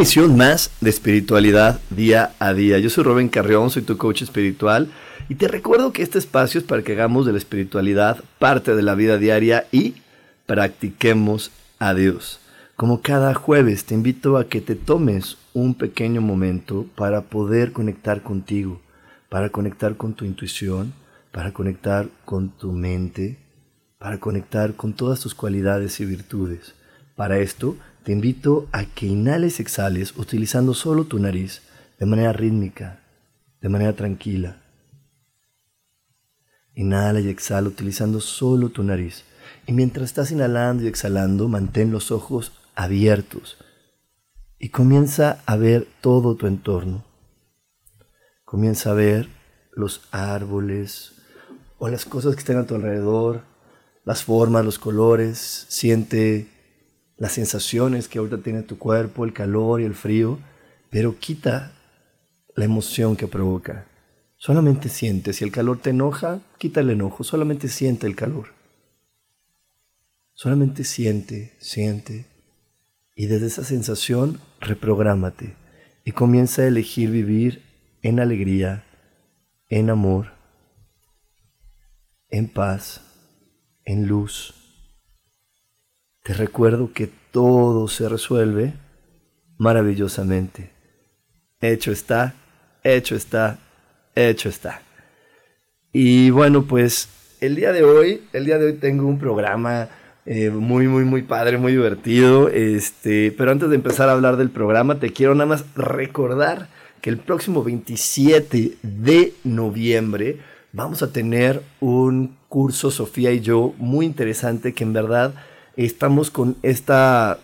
Misión más de espiritualidad día a día. Yo soy Rubén Carrión, soy tu coach espiritual y te recuerdo que este espacio es para que hagamos de la espiritualidad parte de la vida diaria y practiquemos a Dios. Como cada jueves te invito a que te tomes un pequeño momento para poder conectar contigo, para conectar con tu intuición, para conectar con tu mente, para conectar con todas tus cualidades y virtudes. Para esto, te invito a que inhales exhales utilizando solo tu nariz de manera rítmica, de manera tranquila. Inhala y exhala utilizando solo tu nariz. Y mientras estás inhalando y exhalando, mantén los ojos abiertos y comienza a ver todo tu entorno. Comienza a ver los árboles o las cosas que estén a tu alrededor, las formas, los colores. Siente las sensaciones que ahorita tiene tu cuerpo, el calor y el frío, pero quita la emoción que provoca. Solamente siente, si el calor te enoja, quita el enojo, solamente siente el calor. Solamente siente, siente. Y desde esa sensación, reprográmate y comienza a elegir vivir en alegría, en amor, en paz, en luz te recuerdo que todo se resuelve maravillosamente. Hecho está, hecho está, hecho está. Y bueno, pues el día de hoy, el día de hoy tengo un programa eh, muy, muy, muy padre, muy divertido. Este, pero antes de empezar a hablar del programa, te quiero nada más recordar que el próximo 27 de noviembre vamos a tener un curso, Sofía y yo, muy interesante que en verdad estamos con esta,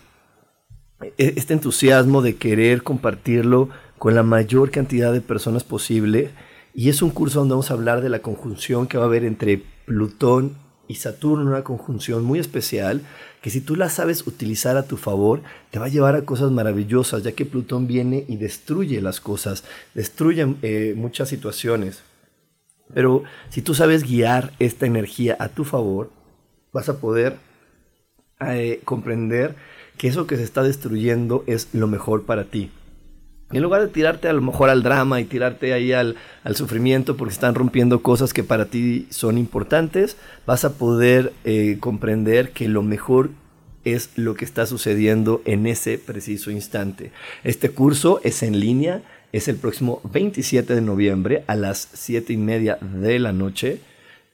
e, este entusiasmo de querer compartirlo con la mayor cantidad de personas posible. Y es un curso donde vamos a hablar de la conjunción que va a haber entre Plutón y Saturno, una conjunción muy especial que si tú la sabes utilizar a tu favor, te va a llevar a cosas maravillosas, ya que Plutón viene y destruye las cosas, destruye eh, muchas situaciones. Pero si tú sabes guiar esta energía a tu favor, vas a poder eh, comprender que eso que se está destruyendo es lo mejor para ti. En lugar de tirarte a lo mejor al drama y tirarte ahí al, sufrimiento porque están rompiendo cosas que para ti son importantes, vas a poder eh, comprender que lo mejor es lo que está sucediendo en ese preciso instante. Este curso es en línea, es el próximo 27 de noviembre a las 7 y media de la noche.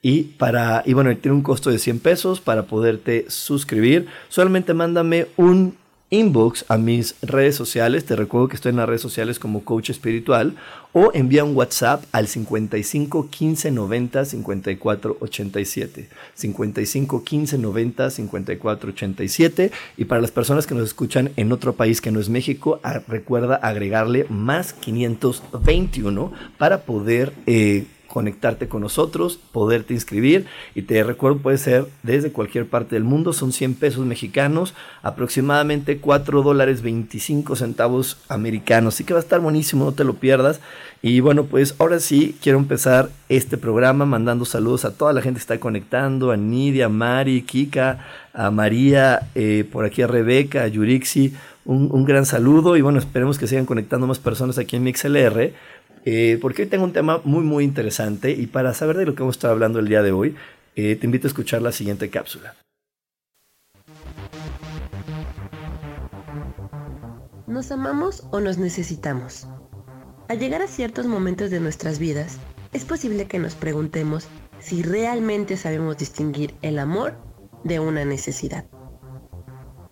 Y, para, y bueno, tiene un costo de 100 pesos para poderte suscribir. Solamente mándame un inbox a mis redes sociales. Te recuerdo que estoy en las redes sociales como coach espiritual. O envía un WhatsApp al 55 15 90 54 87. 55 15 90 54 87. Y para las personas que nos escuchan en otro país que no es México, recuerda agregarle más 521 para poder. Eh, conectarte con nosotros, poderte inscribir. Y te recuerdo puede ser desde cualquier parte del mundo, son 100 pesos mexicanos, aproximadamente 4 dólares 25 centavos americanos, así que va a estar buenísimo, no te lo pierdas. Y bueno, pues ahora sí quiero empezar este programa mandando saludos a toda la gente que está conectando, a Nidia, a Mari, Kika, a María, eh, por aquí a Rebeca, a Yurixi, un, un, gran saludo y bueno, esperemos que sigan conectando más personas aquí en MixLR, eh, porque hoy tengo un tema muy muy interesante y para saber de lo que vamos a estar hablando el día de hoy, eh, te invito a escuchar la siguiente cápsula. ¿Nos amamos o nos necesitamos? Al llegar a ciertos momentos de nuestras vidas, es posible que nos preguntemos si realmente sabemos distinguir el amor de una necesidad.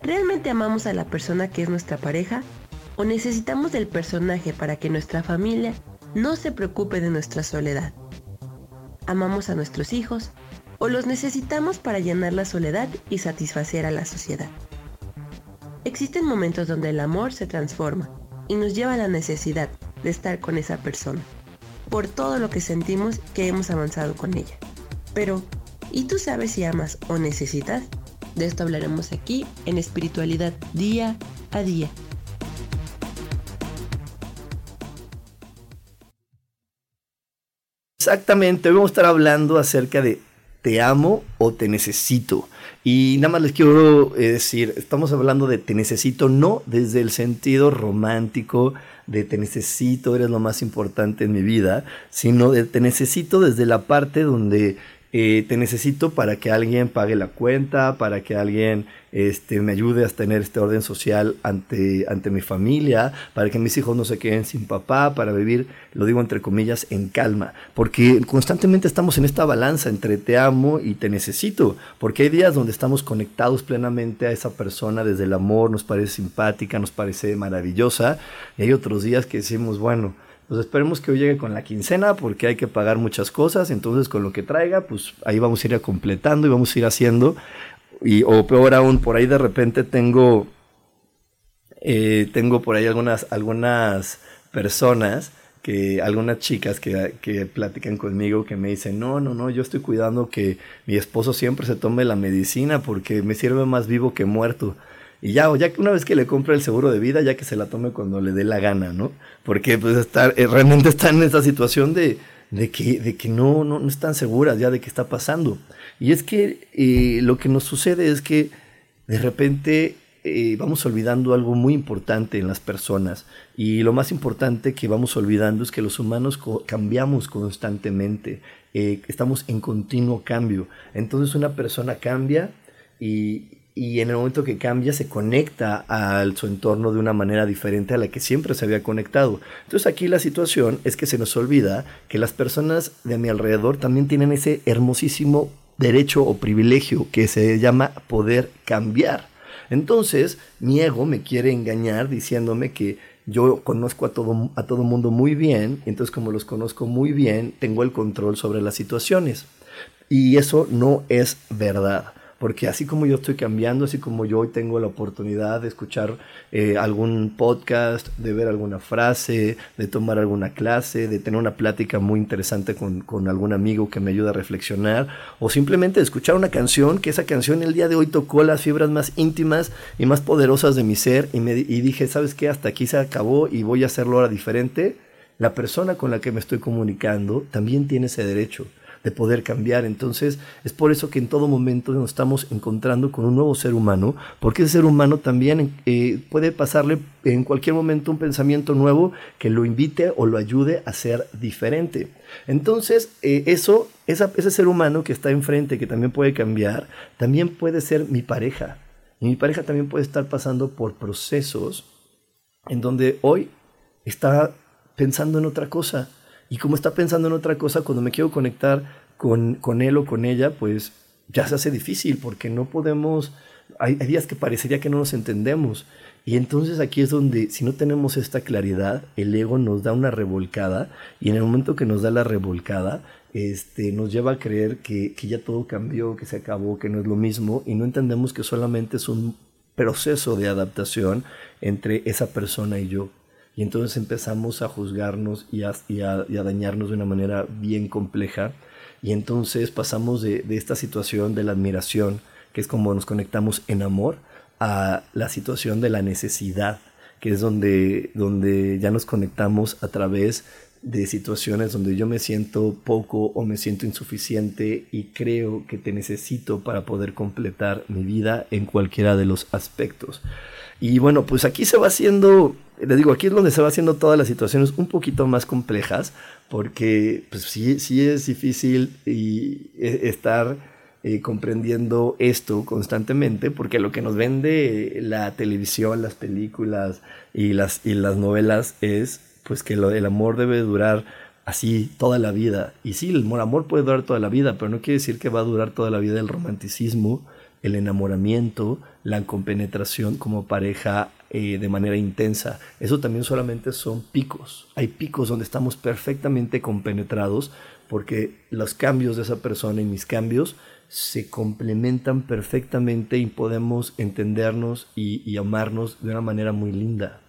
¿Realmente amamos a la persona que es nuestra pareja o necesitamos del personaje para que nuestra familia no se preocupe de nuestra soledad? ¿Amamos a nuestros hijos o los necesitamos para llenar la soledad y satisfacer a la sociedad? Existen momentos donde el amor se transforma y nos lleva a la necesidad de estar con esa persona, por todo lo que sentimos que hemos avanzado con ella. Pero, ¿y tú sabes si amas o necesitas? De esto hablaremos aquí en espiritualidad día a día. Exactamente, hoy vamos a estar hablando acerca de te amo o te necesito. Y nada más les quiero eh, decir, estamos hablando de te necesito no desde el sentido romántico, de te necesito, eres lo más importante en mi vida, sino de te necesito desde la parte donde eh, te necesito para que alguien pague la cuenta, para que alguien este, me ayude a tener este orden social ante, ante mi familia, para que mis hijos no se queden sin papá, para vivir, lo digo entre comillas, en calma. Porque constantemente estamos en esta balanza entre te amo y te necesito. Porque hay días donde estamos conectados plenamente a esa persona desde el amor, nos parece simpática, nos parece maravillosa. Y hay otros días que decimos, bueno, pues esperemos que hoy llegue con la quincena porque hay que pagar muchas cosas, entonces con lo que traiga, pues ahí vamos a ir completando y vamos a ir haciendo. Y, o peor aún, por ahí de repente tengo, eh, tengo por ahí algunas, algunas personas que algunas chicas que, que, platican conmigo que me dicen, no, no, no, yo estoy cuidando que mi esposo siempre se tome la medicina porque me sirve más vivo que muerto. Y ya, ya que una vez que le compre el seguro de vida, ya que se la tome cuando le dé la gana, ¿no? Porque pues estar, eh, realmente están en esa situación de, de que, de que no, no, no, están seguras ya de qué está pasando. Y es que eh, lo que nos sucede es que de repente eh, vamos olvidando algo muy importante en las personas. Y lo más importante que vamos olvidando es que los humanos cambiamos constantemente. estamos en continuo cambio. Entonces una persona cambia y, y en el momento que cambia se conecta a su entorno de una manera diferente a la que siempre se había conectado. Entonces aquí la situación es que se nos olvida que las personas de mi alrededor también tienen ese hermosísimo derecho o privilegio que se llama poder cambiar. Entonces mi ego me quiere engañar diciéndome que yo conozco a todo, a todo mundo muy bien, entonces como los conozco muy bien, tengo el control sobre las situaciones. Y eso no es verdad porque así como yo estoy cambiando, así como yo hoy tengo la oportunidad de escuchar eh, algún podcast, de ver alguna frase, de tomar alguna clase, de tener una plática muy interesante con, con algún amigo que me ayuda a reflexionar, o simplemente de escuchar una canción, que esa canción el día de hoy tocó las fibras más íntimas y más poderosas de mi ser, y, me, y dije, ¿sabes qué? Hasta aquí se acabó y voy a hacerlo ahora diferente. La persona con la que me estoy comunicando también tiene ese derecho de poder cambiar. Entonces es por eso que en todo momento nos estamos encontrando con un nuevo ser humano, porque ese ser humano también eh, puede pasarle en cualquier momento un pensamiento nuevo que lo invite o lo ayude a ser diferente. Entonces, eh, eso, ese ser humano que está enfrente, que también puede cambiar, también puede ser mi pareja. Y mi pareja también puede estar pasando por procesos en donde hoy está pensando en otra cosa y como está pensando en otra cosa, cuando me quiero conectar con, con él o con ella, pues ya se hace difícil porque no podemos, hay, días que parecería que no nos entendemos. Y entonces aquí es donde, si no tenemos esta claridad, el ego nos da una revolcada y en el momento que nos da la revolcada, este, nos lleva a creer que, que ya todo cambió, que se acabó, que no es lo mismo y no entendemos que solamente es un proceso de adaptación entre esa persona y yo. Y entonces empezamos a juzgarnos y a, dañarnos de una manera bien compleja y entonces pasamos de, esta situación de la admiración, que es como nos conectamos en amor, a la situación de la necesidad, que es donde ya nos conectamos a través de situaciones donde yo me siento poco o me siento insuficiente y creo que te necesito para poder completar mi vida en cualquiera de los aspectos. Y bueno, pues aquí se va haciendo, le digo, aquí es donde se va haciendo todas las situaciones un poquito más complejas, porque pues sí, sí es difícil y e, estar eh, comprendiendo esto constantemente, porque lo que nos vende la televisión, las películas y las, y las novelas es pues que lo, el amor debe durar así toda la vida. Y sí, el amor puede durar toda la vida, pero no quiere decir que va a durar toda la vida el romanticismo, el enamoramiento, la compenetración como pareja eh, de manera intensa. Eso también solamente son picos. Hay picos donde estamos perfectamente compenetrados porque los cambios de esa persona y mis cambios se complementan perfectamente y podemos entendernos y amarnos de una manera muy linda.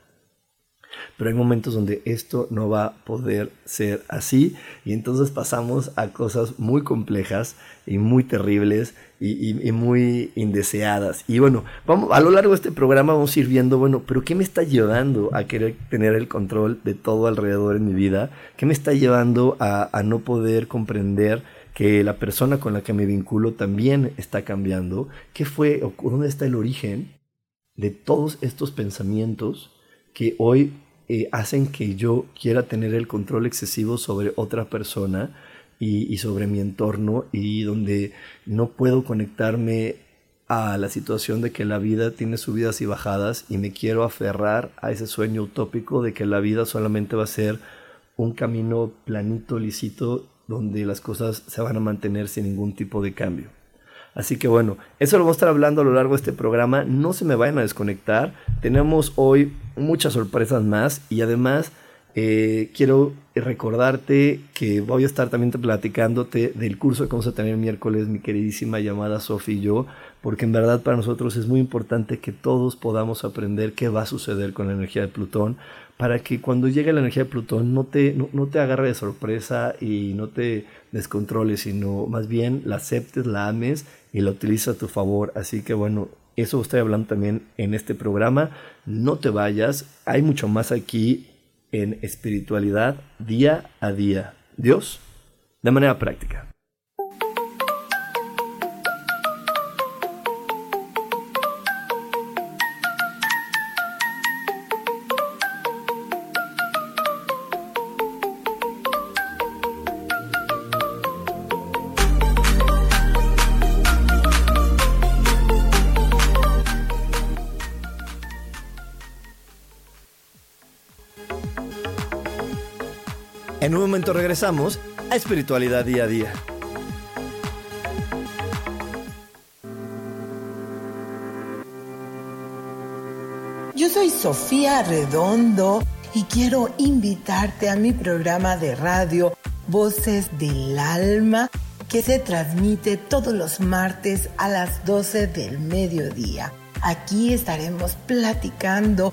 Pero hay momentos donde esto no va a poder ser así y entonces pasamos a cosas muy complejas y muy terribles y, muy indeseadas. Y bueno, vamos, a lo largo de este programa vamos a ir viendo, bueno, pero ¿qué me está llevando a querer tener el control de todo alrededor en mi vida? ¿Qué me está llevando a, a no poder comprender? que la persona con la que me vinculo también está cambiando. ¿Qué fue o dónde está el origen de todos estos pensamientos que hoy eh, hacen que yo quiera tener el control excesivo sobre otra persona y, sobre mi entorno y donde no puedo conectarme a la situación de que la vida tiene subidas y bajadas y me quiero aferrar a ese sueño utópico de que la vida solamente va a ser un camino planito, lisito, donde las cosas se van a mantener sin ningún tipo de cambio. Así que bueno, eso lo vamos a estar hablando a lo largo de este programa. No se me vayan a desconectar. Tenemos hoy muchas sorpresas más y además eh, quiero recordarte que voy a estar también platicándote del curso que vamos a tener el miércoles, mi queridísima llamada Sofi y yo, porque en verdad para nosotros es muy importante que todos podamos aprender qué va a suceder con la energía de Plutón, para que cuando llegue la energía de Plutón no te, no, te agarre de sorpresa y no te descontroles, sino más bien la aceptes, la ames y la utilices a tu favor. Así que bueno, eso estoy hablando también en este programa. No te vayas, hay mucho más aquí en espiritualidad día a día. Dios, de manera práctica. En un momento regresamos a Espiritualidad Día a Día. Yo soy Sofía Redondo y quiero invitarte a mi programa de radio Voces del Alma que se transmite todos los martes a las 12 del mediodía. Aquí estaremos platicando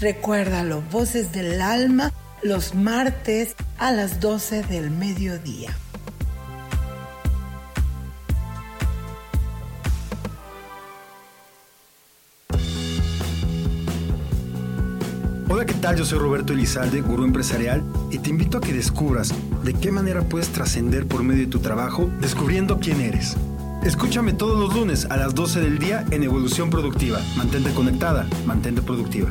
Recuérdalo, Voces del Alma, los martes a las 12 del mediodía. Hola, ¿qué tal? Yo soy Roberto Elizalde, gurú empresarial, y te invito a que descubras de qué manera puedes trascender por medio de tu trabajo descubriendo quién eres. Escúchame todos los lunes a las 12 del día en Evolución Productiva. Mantente conectada, mantente productiva.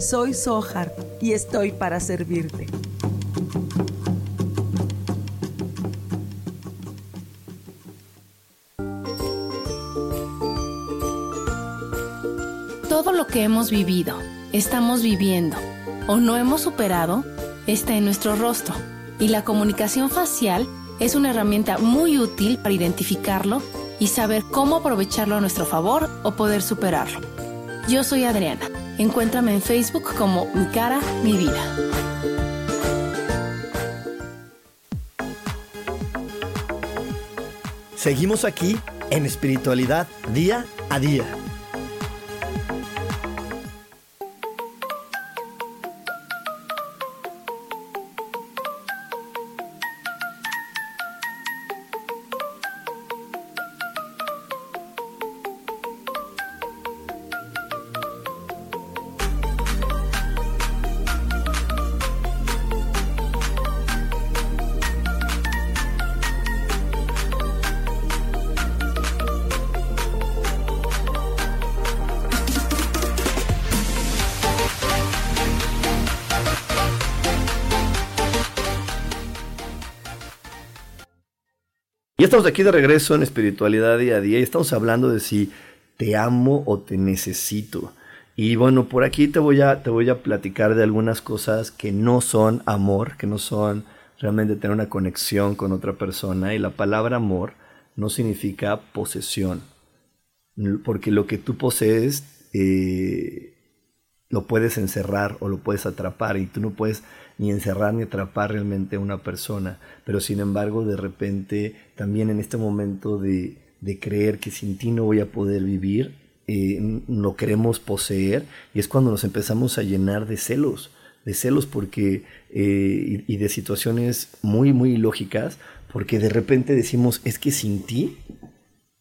Soy Sohar y estoy para servirte. Todo lo que hemos vivido, estamos viviendo o no hemos superado está en nuestro rostro y la comunicación facial es una herramienta muy útil para identificarlo y saber cómo aprovecharlo a nuestro favor o poder superarlo. Yo soy Adriana. Encuéntrame en Facebook como Mi cara, mi vida. Seguimos aquí en espiritualidad día a día. Estamos aquí de regreso en espiritualidad día a día y estamos hablando de si te amo o te necesito. Y bueno, por aquí te voy a, te voy a platicar de algunas cosas que no son amor, que no son realmente tener una conexión con otra persona. Y la palabra amor no significa posesión, porque lo que tú posees eh, lo puedes encerrar o lo puedes atrapar y tú no puedes ni encerrar ni atrapar realmente a una persona. Pero sin embargo, de repente, también en este momento de, creer que sin ti no voy a poder vivir, eh, lo queremos poseer y es cuando nos empezamos a llenar de celos, de celos porque eh, y, y de situaciones muy, muy ilógicas, porque de repente decimos, es que sin ti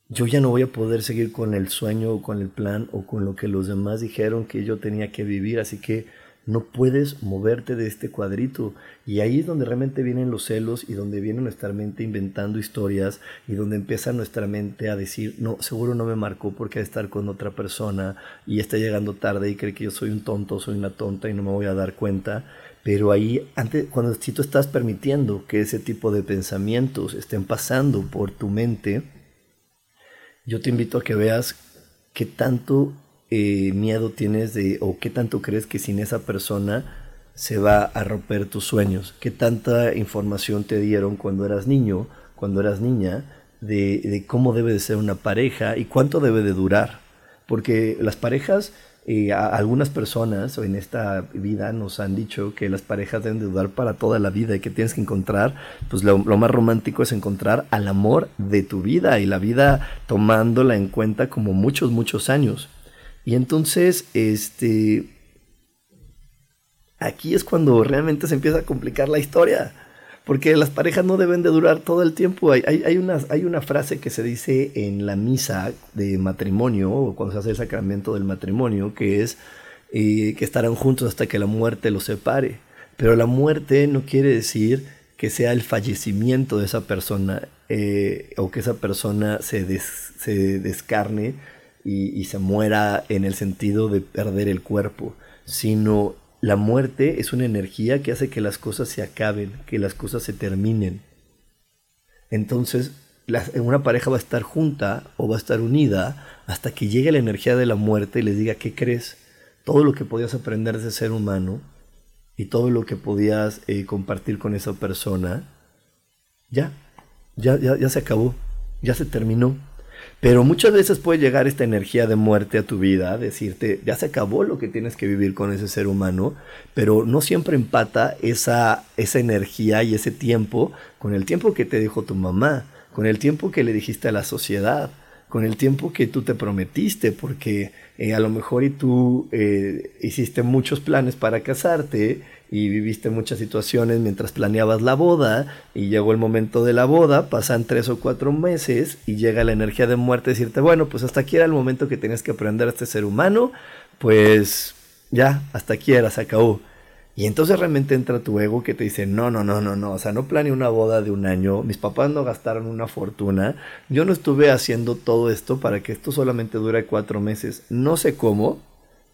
yo ya no voy a poder seguir con el sueño o con el plan o con lo que los demás dijeron que yo tenía que vivir, así que no puedes moverte de este cuadrito. Y ahí es donde realmente vienen los celos y donde viene nuestra mente inventando historias y donde empieza nuestra mente a decir, no, seguro no me marcó porque estar con otra persona y está llegando tarde y cree que yo soy un tonto, soy una tonta y no me voy a dar cuenta. Pero ahí, antes, cuando si tú estás permitiendo que ese tipo de pensamientos estén pasando por tu mente, yo te invito a que veas qué tanto eh, miedo tienes de, o qué tanto crees que sin esa persona se va a romper tus sueños, qué tanta información te dieron cuando eras niño, cuando eras niña, de, cómo debe de ser una pareja y cuánto debe de durar. Porque las parejas algunas personas en esta vida nos han dicho que las parejas deben de durar para toda la vida y que tienes que encontrar, pues lo, más romántico es encontrar al amor de tu vida y la vida tomándola en cuenta como muchos, muchos años. Y entonces, este, aquí es cuando realmente se empieza a complicar la historia porque las parejas no deben de durar todo el tiempo. Hay, hay, una, hay una frase que se dice en la misa de matrimonio, o cuando se hace el sacramento del matrimonio, que es eh, que estarán juntos hasta que la muerte los separe. Pero la muerte no quiere decir que sea el fallecimiento de esa persona eh, o que esa persona se, se descarne y, se muera en el sentido de perder el cuerpo, sino la muerte es una energía que hace que las cosas se acaben, que las cosas se terminen. Entonces, una pareja va a estar junta o va a estar unida hasta que llegue la energía de la muerte y les diga, ¿qué crees? Todo lo que podías aprender de ser humano y todo lo que podías eh, compartir con esa persona, ya, ya, ya, ya se acabó, ya se terminó. Pero muchas veces puede llegar esta energía de muerte a tu vida, decirte, ya se acabó lo que tienes que vivir con ese ser humano, pero no siempre empata esa, esa energía y ese tiempo con el tiempo que te dijo tu mamá, con el tiempo que le dijiste a la sociedad, con el tiempo que tú te prometiste, porque eh, a lo mejor y tú eh, hiciste muchos planes para casarte y viviste muchas situaciones mientras planeabas la boda y llegó el momento de la boda, pasan tres o cuatro meses y llega la energía de muerte decirte, bueno, pues hasta aquí era el momento que tenías que aprender a este ser humano, pues ya, hasta aquí era, se acabó. Y entonces realmente entra tu ego que te dice, no, no, no, no, no, o sea, no planeé una boda de un año, mis papás no gastaron una fortuna, yo no estuve haciendo todo esto para que esto solamente dure cuatro meses, no sé cómo,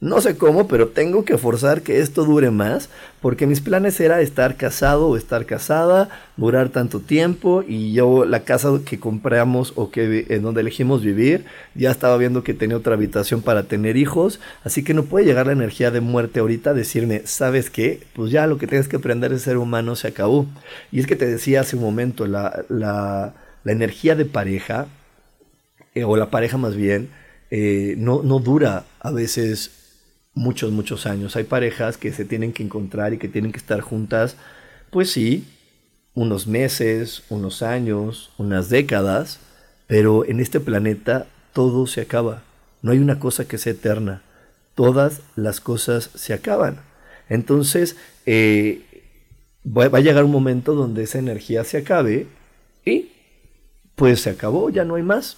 no sé cómo, pero tengo que forzar que esto dure más, porque mis planes era estar casado o estar casada, durar tanto tiempo, y yo la casa que compramos o que en donde elegimos vivir, ya estaba viendo que tenía otra habitación para tener hijos, así que no puede llegar la energía de muerte ahorita decirme, ¿sabes qué? Pues ya lo que tienes que aprender de ser humano se acabó. Y es que te decía hace un momento, la, la, energía de pareja, eh, o la pareja más bien, eh, no, no dura a veces muchos, muchos años. Hay parejas que se tienen que encontrar y que tienen que estar juntas, pues sí, unos meses, unos años, unas décadas, pero en este planeta todo se acaba. No hay una cosa que sea eterna. Todas las cosas se acaban. Entonces, eh, va a llegar un momento donde esa energía se acabe y pues se acabó, ya no hay más.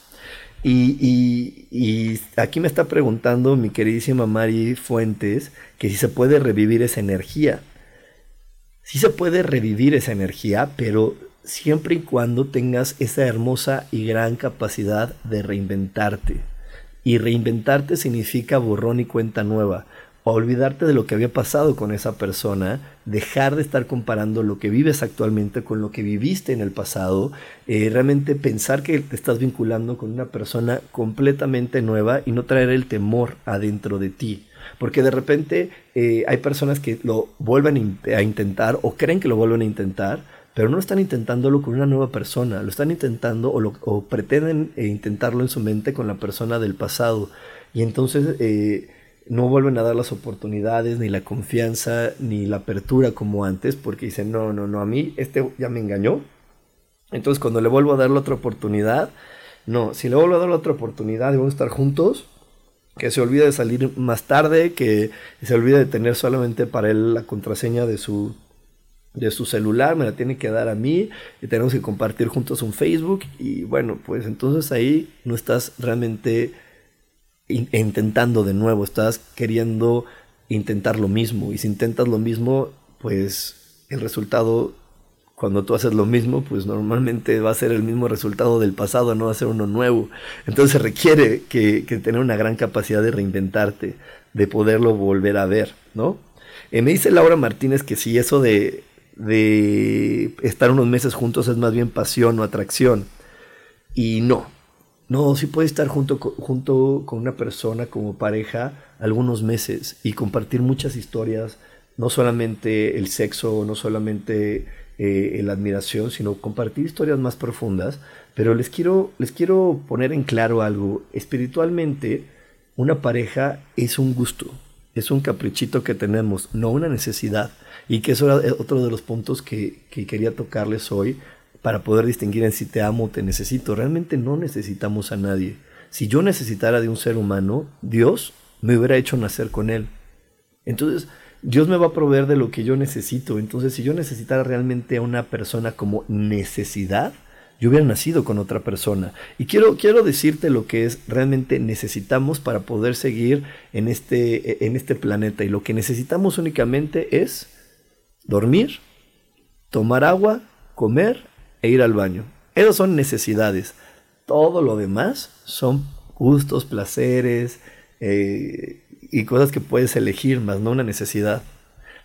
Y, aquí me está preguntando mi queridísima Mari Fuentes que si se puede revivir esa energía. Sí se puede revivir esa energía, pero siempre y cuando tengas esa hermosa y gran capacidad de reinventarte. Y reinventarte significa borrón y cuenta nueva olvidarte de lo que había pasado con esa persona, dejar de estar comparando lo que vives actualmente con lo que viviste en el pasado, eh, realmente pensar que te estás vinculando con una persona completamente nueva y no traer el temor adentro de ti. Porque de repente eh, hay personas que lo vuelven a intentar o creen que lo vuelven a intentar, pero no están intentándolo con una nueva persona, lo están intentando o, pretenden eh, intentarlo en su mente con la persona del pasado. Y entonces no vuelven a dar las oportunidades, ni la confianza, ni la apertura como antes, porque dicen, no, no, no, a mí este ya me engañó. Entonces cuando le vuelvo a dar la otra oportunidad, no, si le vuelvo a dar la otra oportunidad y vamos a estar juntos, que se olvide de salir más tarde, que se olvide de tener solamente para él la contraseña de su, de su celular, me la tiene que dar a mí, y tenemos que compartir juntos un Facebook, y bueno, pues entonces ahí no estás realmente intentando de nuevo, estás queriendo intentar lo mismo. Y si intentas lo mismo, pues el resultado, cuando tú haces lo mismo, pues normalmente va a ser el mismo resultado del pasado, no va a ser uno nuevo. Entonces requiere que, tener una gran capacidad de reinventarte, de poderlo volver a ver, ¿no? Eh, me dice Laura Martínez que si eso de, de estar unos meses juntos es más bien pasión o atracción. Y no, no, sí puede estar junto, junto con una persona como pareja algunos meses y compartir muchas historias, no solamente el sexo, no solamente eh, la admiración, sino compartir historias más profundas. Pero les quiero, les quiero poner en claro algo. Espiritualmente, una pareja es un gusto, es un caprichito que tenemos, no una necesidad. Y que eso era otro de los puntos que, que quería tocarles hoy, para poder distinguir en si te amo o te necesito. Realmente no necesitamos a nadie. Si yo necesitara de un ser humano, Dios me hubiera hecho nacer con él. Entonces, Dios me va a proveer de lo que yo necesito. Entonces, si yo necesitara realmente a una persona como necesidad, yo hubiera nacido con otra persona. Y quiero, quiero decirte lo que es realmente necesitamos para poder seguir en este, en este planeta. Y lo que necesitamos únicamente es dormir, tomar agua, comer e ir al baño. Esas son necesidades. Todo lo demás son gustos, placeres eh, y cosas que puedes elegir, más no una necesidad.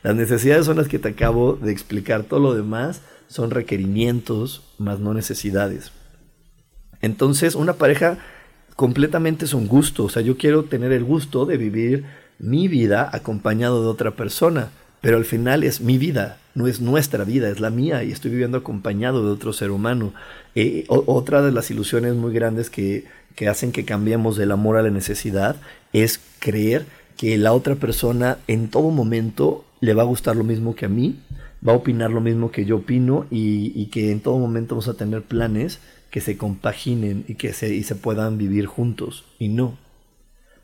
Las necesidades son las que te acabo de explicar. Todo lo demás son requerimientos, más no necesidades. Entonces, una pareja completamente es un gusto. O sea, yo quiero tener el gusto de vivir mi vida acompañado de otra persona pero al final es mi vida, no es nuestra vida, es la mía y estoy viviendo acompañado de otro ser humano. Eh, otra de las ilusiones muy grandes que, que hacen que cambiemos del amor a la necesidad es creer que la otra persona en todo momento le va a gustar lo mismo que a mí, va a opinar lo mismo que yo opino y, y que en todo momento vamos a tener planes que se compaginen y que se, y se puedan vivir juntos. Y no.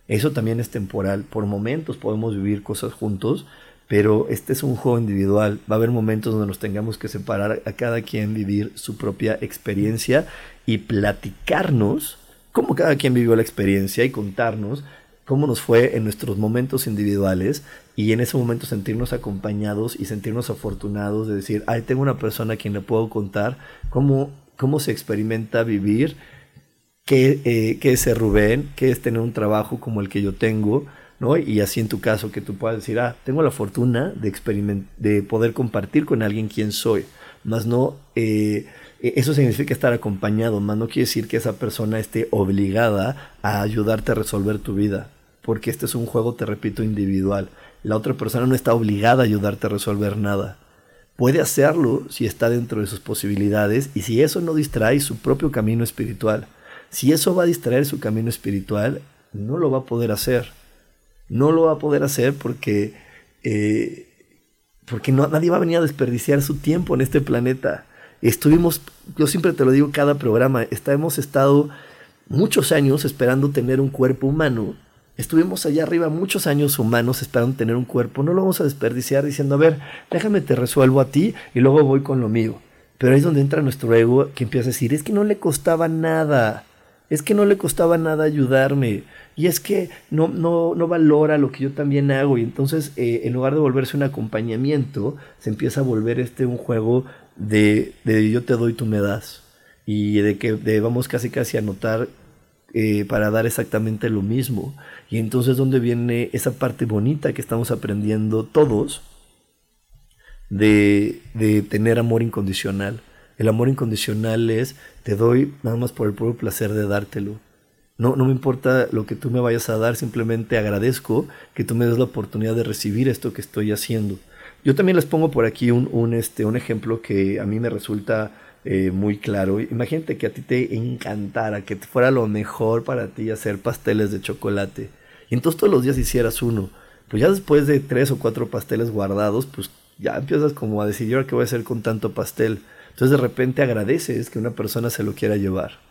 Eso también es temporal. Por momentos podemos vivir cosas juntos, pero este es un juego individual. Va a haber momentos donde nos tengamos que separar a cada quien, vivir su propia experiencia y platicarnos cómo cada quien vivió la experiencia y contarnos cómo nos fue en nuestros momentos individuales y en ese momento sentirnos acompañados y sentirnos afortunados de decir, ay, tengo una persona a quien le puedo contar cómo, cómo se experimenta vivir, qué, eh, qué es ser Rubén, qué es tener un trabajo como el que yo tengo, ¿no? Y así en tu caso, que tú puedas decir, ah, tengo la fortuna de, de poder compartir con alguien quién soy, más no, eh, eso significa estar acompañado, más no quiere decir que esa persona esté obligada a ayudarte a resolver tu vida, porque este es un juego, te repito, individual. La otra persona no está obligada a ayudarte a resolver nada. Puede hacerlo si está dentro de sus posibilidades y si eso no distrae su propio camino espiritual. Si eso va a distraer su camino espiritual, no lo va a poder hacer no lo va a poder hacer porque, eh, porque nadie va a venir a desperdiciar su tiempo en este planeta. Estuvimos, yo siempre te lo digo cada programa, está, hemos estado muchos años esperando tener un cuerpo humano. Estuvimos allá arriba muchos años humanos esperando tener un cuerpo. No lo vamos a desperdiciar diciendo, a ver, déjame te resuelvo a ti y luego voy con lo mío. Pero ahí es donde entra nuestro ego que empieza a decir, es que no le costaba nada. Es que no le costaba nada ayudarme y es que no, no, no valora lo que yo también hago y entonces eh, en lugar de volverse un acompañamiento, se empieza a volver este un juego de, de yo te doy, tú me das y de que debamos casi casi anotar eh, para dar exactamente lo mismo. Y entonces donde viene esa parte bonita que estamos aprendiendo todos de, de tener amor incondicional. El amor incondicional es te doy nada más por el puro placer de dártelo. No, no me importa lo que tú me vayas a dar, simplemente agradezco que tú me des la oportunidad de recibir esto que estoy haciendo. Yo también les pongo por aquí un, un, este, un ejemplo que a mí me resulta eh, muy claro. Imagínate que a ti te encantara, que fuera lo mejor para ti hacer pasteles de chocolate. Y entonces todos los días hicieras uno. Pues ya después de tres o cuatro pasteles guardados, pues ya empiezas como a decir, ¿ahora qué voy a hacer con tanto pastel? Entonces de repente agradeces que una persona se lo quiera llevar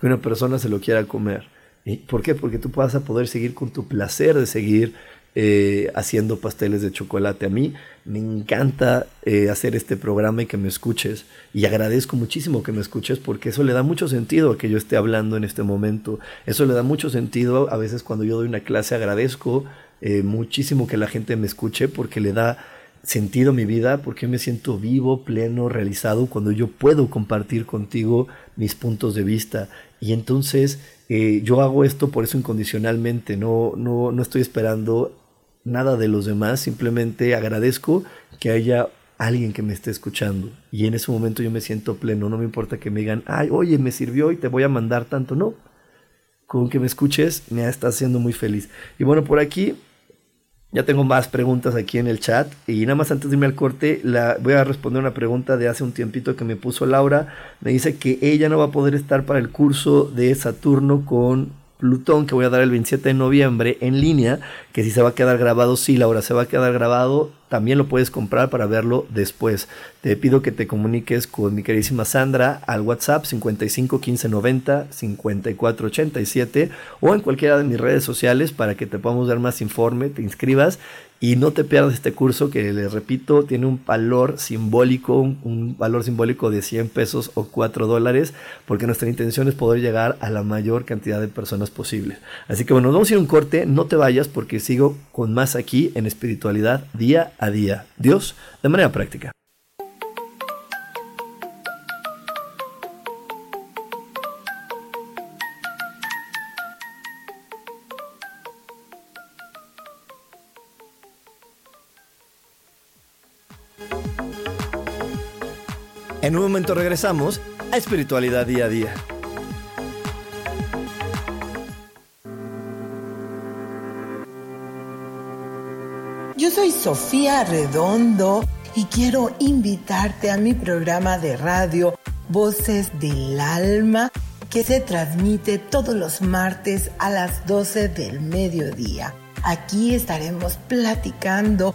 que una persona se lo quiera comer. ¿Y ¿Por qué? Porque tú vas a poder seguir con tu placer de seguir eh, haciendo pasteles de chocolate. A mí me encanta eh, hacer este programa y que me escuches. Y agradezco muchísimo que me escuches porque eso le da mucho sentido a que yo esté hablando en este momento. Eso le da mucho sentido. A veces cuando yo doy una clase agradezco eh, muchísimo que la gente me escuche porque le da sentido mi vida, porque me siento vivo, pleno, realizado cuando yo puedo compartir contigo mis puntos de vista. Y entonces eh, yo hago esto por eso incondicionalmente, no, no, no estoy esperando nada de los demás, simplemente agradezco que haya alguien que me esté escuchando. Y en ese momento yo me siento pleno, no me importa que me digan, ay, oye, me sirvió y te voy a mandar tanto, no. Con que me escuches me está haciendo muy feliz. Y bueno, por aquí ya tengo más preguntas aquí en el chat y nada más antes de irme al corte la, voy a responder una pregunta de hace un tiempito que me puso Laura. Me dice que ella no va a poder estar para el curso de Saturno con Plutón que voy a dar el 27 de noviembre en línea, que si se va a quedar grabado, sí, Laura, se va a quedar grabado, también lo puedes comprar para verlo después. Te pido que te comuniques con mi queridísima Sandra al WhatsApp 55 15 90 54 87 o en cualquiera de mis redes sociales para que te podamos dar más informe, te inscribas y no te pierdas este curso que les repito, tiene un valor simbólico, un, valor simbólico de 100 pesos o 4 dólares, porque nuestra intención es poder llegar a la mayor cantidad de personas posible. Así que bueno, nos vamos a ir a un corte, no te vayas porque sigo con más aquí en espiritualidad día a día. Dios de manera práctica. En un momento regresamos a Espiritualidad Día a Día. Yo soy Sofía Redondo y quiero invitarte a mi programa de radio Voces del Alma que se transmite todos los martes a las 12 del mediodía. Aquí estaremos platicando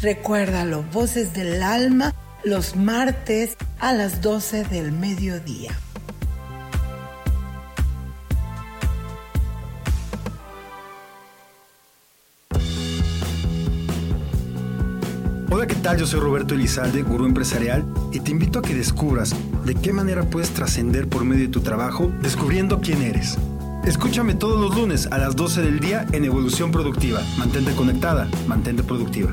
Recuérdalo, Voces del Alma, los martes a las 12 del mediodía. Hola, ¿qué tal? Yo soy Roberto Elizalde, gurú empresarial, y te invito a que descubras de qué manera puedes trascender por medio de tu trabajo descubriendo quién eres. Escúchame todos los lunes a las 12 del día en Evolución Productiva. Mantente conectada, mantente productiva.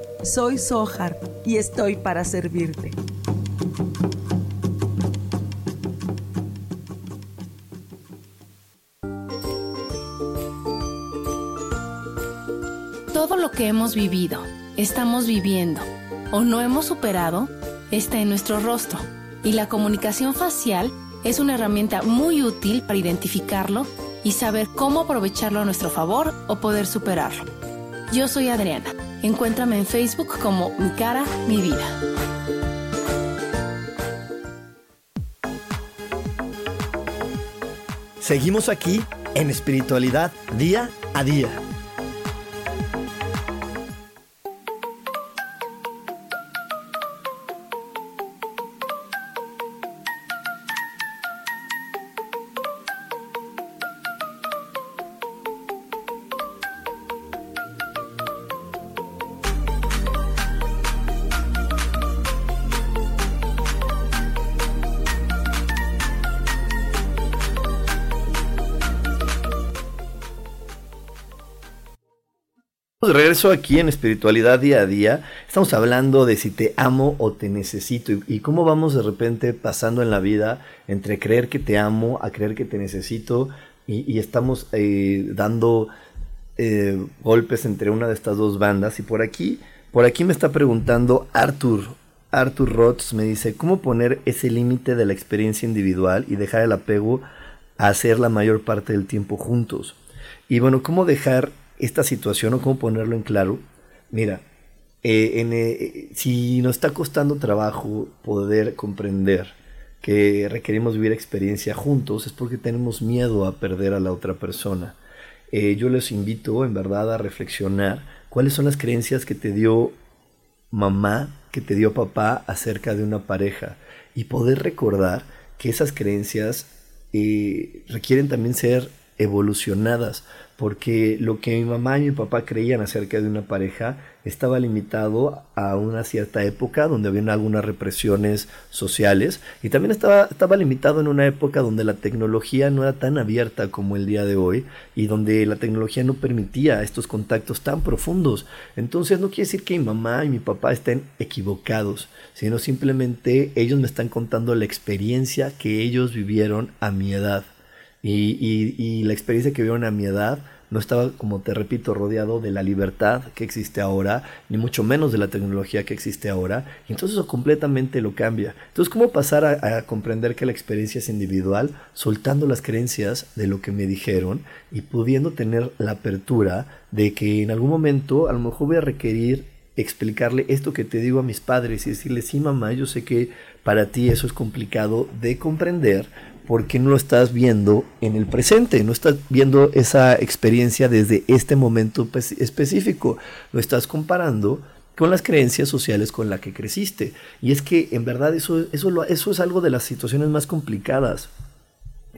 Soy Sohar y estoy para servirte. Todo lo que hemos vivido, estamos viviendo o no hemos superado está en nuestro rostro y la comunicación facial es una herramienta muy útil para identificarlo y saber cómo aprovecharlo a nuestro favor o poder superarlo. Yo soy Adriana. Encuéntrame en Facebook como Mi cara, mi vida. Seguimos aquí en espiritualidad día a día. Regreso aquí en Espiritualidad Día a Día, estamos hablando de si te amo o te necesito. Y, cómo vamos de repente pasando en la vida entre creer que te amo a creer que te necesito y, y estamos eh, dando eh, golpes entre una de estas dos bandas. Y por aquí, por aquí me está preguntando Arthur, Arthur Roth me dice, ¿cómo poner ese límite de la experiencia individual y dejar el apego a hacer la mayor parte del tiempo juntos? Y bueno, ¿cómo dejar esta situación o cómo ponerlo en claro. Mira, eh, eh, si nos está costando trabajo poder comprender que requerimos vivir experiencia juntos, es porque tenemos miedo a perder a la otra persona. Eh, yo les invito en verdad a reflexionar cuáles son las creencias que te dio mamá, que te dio papá acerca de una pareja y poder recordar que esas creencias requieren también ser evolucionadas porque lo que mi mamá y mi papá creían acerca de una pareja estaba limitado a una cierta época donde había algunas represiones sociales y también estaba, estaba limitado en una época donde la tecnología no era tan abierta como el día de hoy y donde la tecnología no permitía estos contactos tan profundos. Entonces no quiere decir que mi mamá y mi papá estén equivocados, sino simplemente ellos me están contando la experiencia que ellos vivieron a mi edad. Y, la experiencia que vieron a mi edad no estaba, como te repito, rodeado de la libertad que existe ahora, ni mucho menos de la tecnología que existe ahora. Entonces eso completamente lo cambia. Entonces, ¿cómo pasar a, a comprender que la experiencia es individual, soltando las creencias de lo que me dijeron y pudiendo tener la apertura de que en algún momento a lo mejor voy a requerir explicarle esto que te digo a mis padres y decirles, sí mamá, yo sé que para ti eso es complicado de comprender, porque no lo estás viendo en el presente, no estás viendo esa experiencia desde este momento específico, lo estás comparando con las creencias sociales con las que creciste. Y es que en verdad eso, eso, eso es algo de las situaciones más complicadas,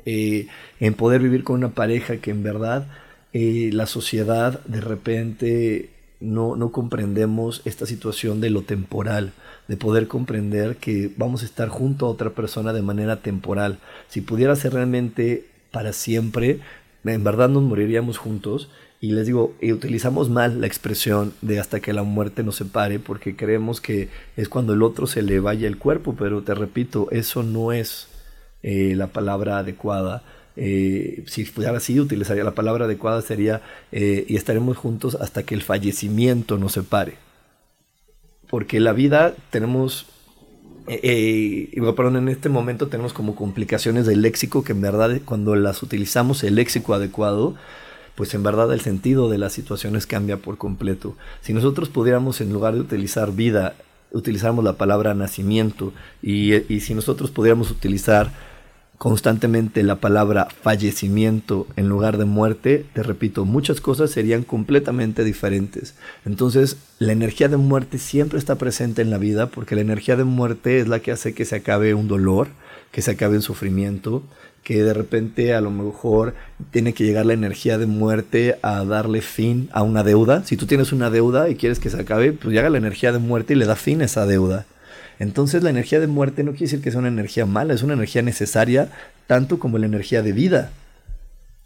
eh, en poder vivir con una pareja que en verdad eh, la sociedad de repente no, no comprendemos esta situación de lo temporal, de poder comprender que vamos a estar junto a otra persona de manera temporal. Si pudiera ser realmente para siempre, en verdad nos moriríamos juntos. Y les digo, y utilizamos mal la expresión de hasta que la muerte nos separe porque creemos que es cuando el otro se le vaya el cuerpo, pero te repito, eso no es eh, la palabra adecuada. Eh, si fuera así, utilizaría la palabra adecuada sería eh, y estaremos juntos hasta que el fallecimiento nos separe. Porque la vida tenemos eh, perdón, en este momento tenemos como complicaciones del léxico que en verdad cuando las utilizamos el léxico adecuado pues en verdad el sentido de las situaciones cambia por completo. Si nosotros pudiéramos, en lugar de utilizar vida, utilizáramos la palabra nacimiento y, y si nosotros pudiéramos utilizar constantemente la palabra fallecimiento en lugar de muerte, te repito, muchas cosas serían completamente diferentes. Entonces, la energía de muerte siempre está presente en la vida porque la energía de muerte es la que hace que se acabe un dolor, que se acabe un sufrimiento, que de repente a lo mejor tiene que llegar la energía de muerte a darle fin a una deuda. Si tú tienes una deuda y quieres que se acabe, pues llega la energía de muerte y le da fin a esa deuda. Entonces la energía de muerte no quiere decir que sea una energía mala, es una energía necesaria tanto como la energía de vida.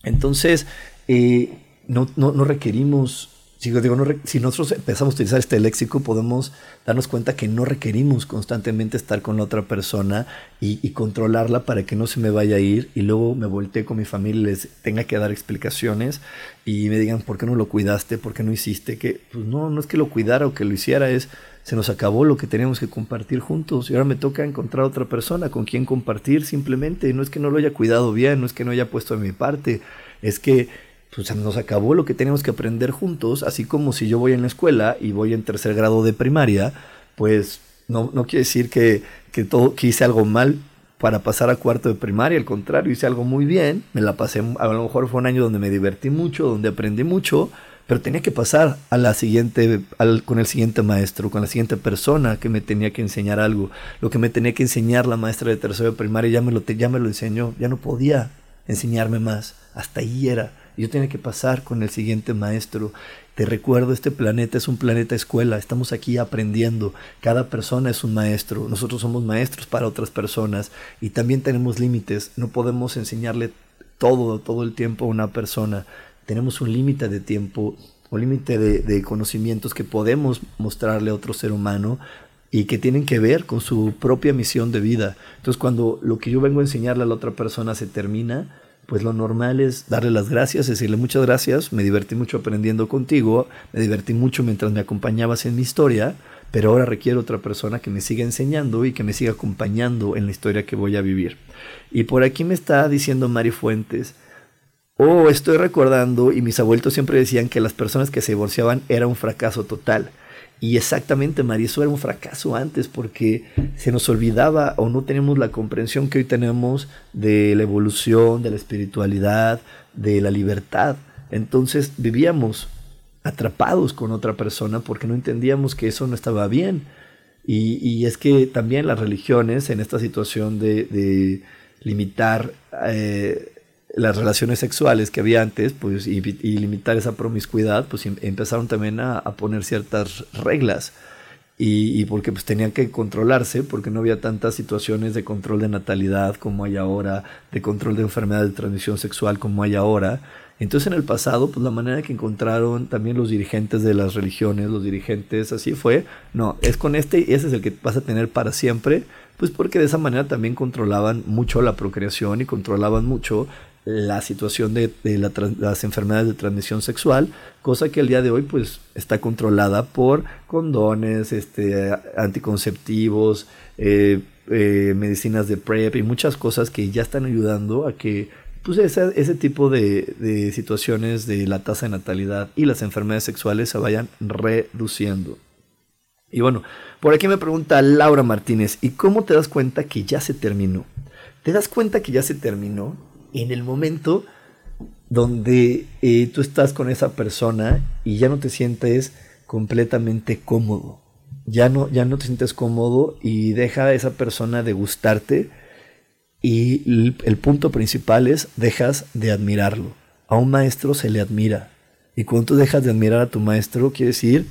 Entonces eh, no, no, no requerimos si, digo, si nosotros empezamos a utilizar este léxico, podemos darnos cuenta que no requerimos constantemente estar con la otra persona y, controlarla para que no se me vaya a ir y luego me voltee con mi familia y les tenga que dar explicaciones y me digan, ¿por qué no lo cuidaste? ¿Por qué no hiciste? Que, pues no, no es que lo cuidara o que lo hiciera, es se nos acabó lo que teníamos que compartir juntos y ahora me toca encontrar otra persona con quien compartir simplemente. No es que no lo haya cuidado bien, no es que no haya puesto de mi parte, es que pues nos acabó lo que teníamos que aprender juntos, así como si yo voy en la escuela y voy en tercer grado de primaria, pues no, no quiere decir que, que, todo, que hice algo mal para pasar a cuarto de primaria, al contrario, hice algo muy bien, me la pasé, a lo mejor fue un año donde me divertí mucho, donde aprendí mucho, pero tenía que pasar a la siguiente, con el siguiente maestro, con la siguiente persona que me tenía que enseñar algo. Lo que me tenía que enseñar la maestra de tercero de primaria ya me lo, ya me lo enseñó, ya no podía enseñarme más, hasta ahí era yo tenía que pasar con el siguiente maestro. Te recuerdo, este planeta es un planeta escuela, estamos aquí aprendiendo, cada persona es un maestro, nosotros somos maestros para otras personas y también tenemos límites, no podemos enseñarle todo, todo el tiempo a una persona, tenemos un límite de tiempo, un límite de, de conocimientos que podemos mostrarle a otro ser humano y que tienen que ver con su propia misión de vida. Entonces cuando lo que yo vengo a enseñarle a la otra persona se termina, pues lo normal es darle las gracias, decirle muchas gracias, me divertí mucho aprendiendo contigo, me divertí mucho mientras me acompañabas en mi historia, pero ahora requiero otra persona que me siga enseñando y que me siga acompañando en la historia que voy a vivir. Y por aquí me está diciendo Mari Fuentes, oh, estoy recordando y mis abuelos siempre decían que las personas que se divorciaban era un fracaso total. Y exactamente, María, eso era un fracaso antes porque se nos olvidaba o no tenemos la comprensión que hoy tenemos de la evolución, de la espiritualidad, de la libertad. Entonces vivíamos atrapados con otra persona porque no entendíamos que eso no estaba bien. Y, es que también las religiones en esta situación de, limitar eh, las relaciones sexuales que había antes pues, y, limitar esa promiscuidad, pues em, empezaron también a, poner ciertas reglas. Y, porque pues tenían que controlarse, porque no había tantas situaciones de control de natalidad como hay ahora, de control de enfermedades de transmisión sexual como hay ahora. Entonces en el pasado, pues la manera que encontraron también los dirigentes de las religiones, los dirigentes, así fue, no, es con este y ese es el que vas a tener para siempre, pues porque de esa manera también controlaban mucho la procreación y controlaban mucho la situación de, las enfermedades de transmisión sexual, cosa que al día de hoy pues está controlada por condones, este, anticonceptivos, eh, eh, medicinas de PrEP y muchas cosas que ya están ayudando a que pues ese, ese tipo de, de situaciones de la tasa de natalidad y las enfermedades sexuales se vayan reduciendo. Y bueno, por aquí me pregunta Laura Martínez, ¿y cómo te das cuenta que ya se terminó? ¿Te das cuenta que ya se terminó? En el momento donde eh, tú estás con esa persona y ya no te sientes completamente cómodo. Ya no, ya no te sientes cómodo y deja a esa persona de gustarte y el, punto principal es dejas de admirarlo. A un maestro se le admira. Y cuando tú dejas de admirar a tu maestro, quiere decir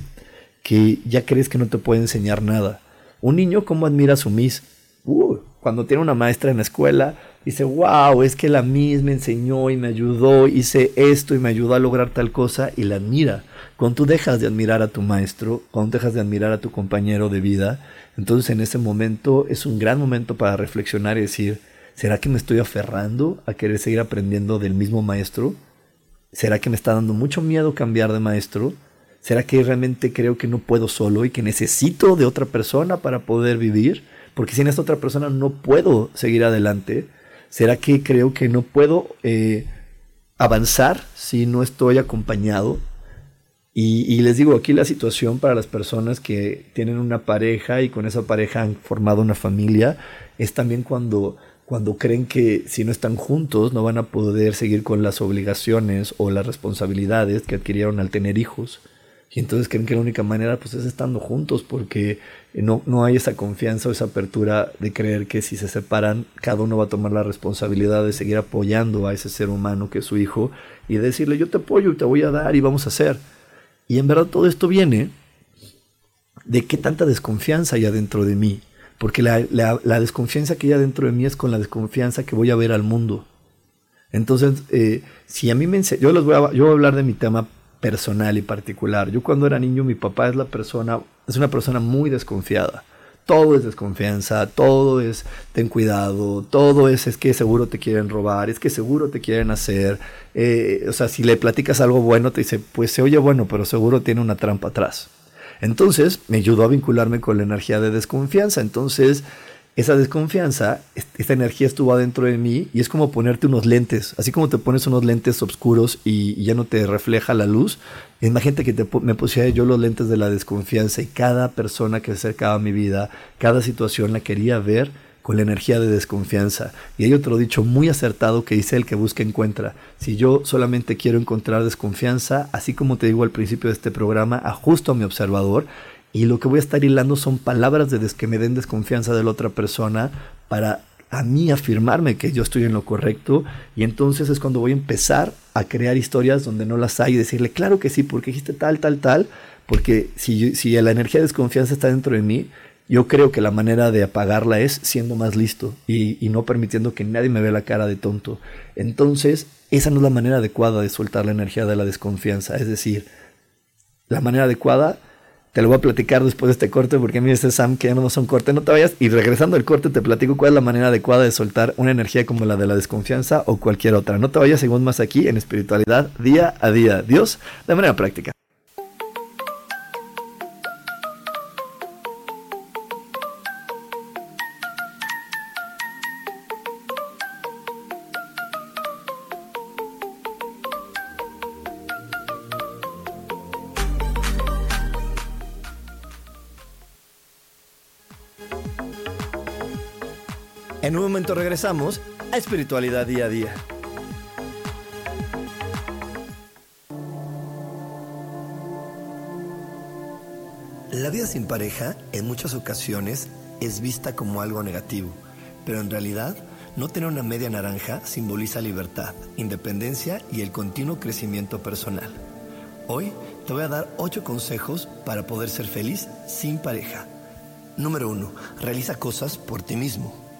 que ya crees que no te puede enseñar nada. Un niño, ¿cómo admira a su Miss? Uh, cuando tiene una maestra en la escuela, dice, wow, es que la misma me enseñó y me ayudó, hice esto y me ayudó a lograr tal cosa y la admira. Cuando tú dejas de admirar a tu maestro, cuando dejas de admirar a tu compañero de vida, entonces en ese momento es un gran momento para reflexionar y decir, ¿será que me estoy aferrando a querer seguir aprendiendo del mismo maestro? ¿Será que me está dando mucho miedo cambiar de maestro? ¿Será que realmente creo que no puedo solo y que necesito de otra persona para poder vivir? Porque sin esta otra persona no puedo seguir adelante. ¿Será que creo que no puedo eh, avanzar si no estoy acompañado? Y, y, les digo, aquí la situación para las personas que tienen una pareja y con esa pareja han formado una familia es también cuando, cuando creen que si no están juntos no van a poder seguir con las obligaciones o las responsabilidades que adquirieron al tener hijos. Y entonces creen que la única manera pues es estando juntos porque no, no hay esa confianza o esa apertura de creer que si se separan cada uno va a tomar la responsabilidad de seguir apoyando a ese ser humano que es su hijo y decirle yo te apoyo y te voy a dar y vamos a hacer. Y en verdad todo esto viene de qué tanta desconfianza hay adentro de mí. Porque la, la, desconfianza que hay adentro de mí es con la desconfianza que voy a ver al mundo. Entonces, eh, si a mí me yo les yo voy a hablar de mi tema personal y particular. Yo cuando era niño, mi papá es la persona, es una persona muy desconfiada. Todo es desconfianza, todo es ten cuidado, todo es es que seguro te quieren robar, es que seguro te quieren hacer. Eh, o sea, si le platicas algo bueno, te dice, pues se oye bueno, pero seguro tiene una trampa atrás. Entonces me ayudó a vincularme con la energía de desconfianza. Entonces esa desconfianza, esta energía estuvo adentro de mí y es como ponerte unos lentes, así como te pones unos lentes oscuros y, ya no te refleja la luz. Imagínate que me pusiera yo los lentes de la desconfianza y cada persona que se acercaba a mi vida, cada situación la quería ver con la energía de desconfianza. Y hay otro dicho muy acertado que dice el que busca encuentra. Si yo solamente quiero encontrar desconfianza, así como te digo al principio de este programa, ajusto a mi observador y lo que voy a estar hilando son palabras de que me den desconfianza de la otra persona para a mí afirmarme que yo estoy en lo correcto y entonces es cuando voy a empezar a crear historias donde no las hay y decirle, claro que sí, porque dijiste tal, tal, tal, porque si, si la energía de desconfianza está dentro de mí, yo creo que la manera de apagarla es siendo más listo y no permitiendo que nadie me vea la cara de tonto. Entonces, esa no es la manera adecuada de soltar la energía de la desconfianza, es decir, la manera adecuada te lo voy a platicar después de este corte porque a mí este Sam que ya no son corte, no te vayas. Y regresando al corte te platico cuál es la manera adecuada de soltar una energía como la de la desconfianza o cualquier otra. No te vayas, seguimos más aquí en espiritualidad día a día. Dios, de manera práctica. En un momento regresamos a Espiritualidad Día a Día. La vida sin pareja en muchas ocasiones es vista como algo negativo, pero en realidad no tener una media naranja simboliza libertad, independencia y el continuo crecimiento personal. Hoy te voy a dar 8 consejos para poder ser feliz sin pareja. Número 1. Realiza cosas por ti mismo.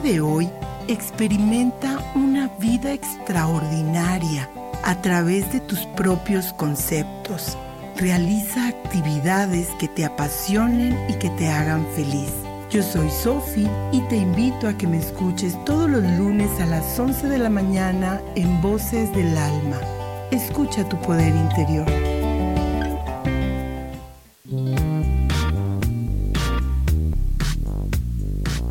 De hoy experimenta una vida extraordinaria a través de tus propios conceptos Realiza actividades que te apasionen y que te hagan feliz. Yo soy Sofi y te invito a que me escuches todos los lunes a las 11 de la mañana en Voces del Alma. Escucha tu poder interior.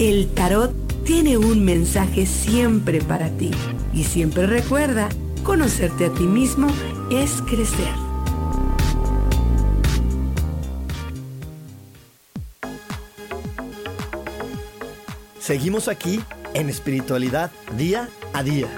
El tarot tiene un mensaje siempre para ti. Y siempre recuerda, conocerte a ti mismo es crecer. Seguimos aquí en espiritualidad día a día.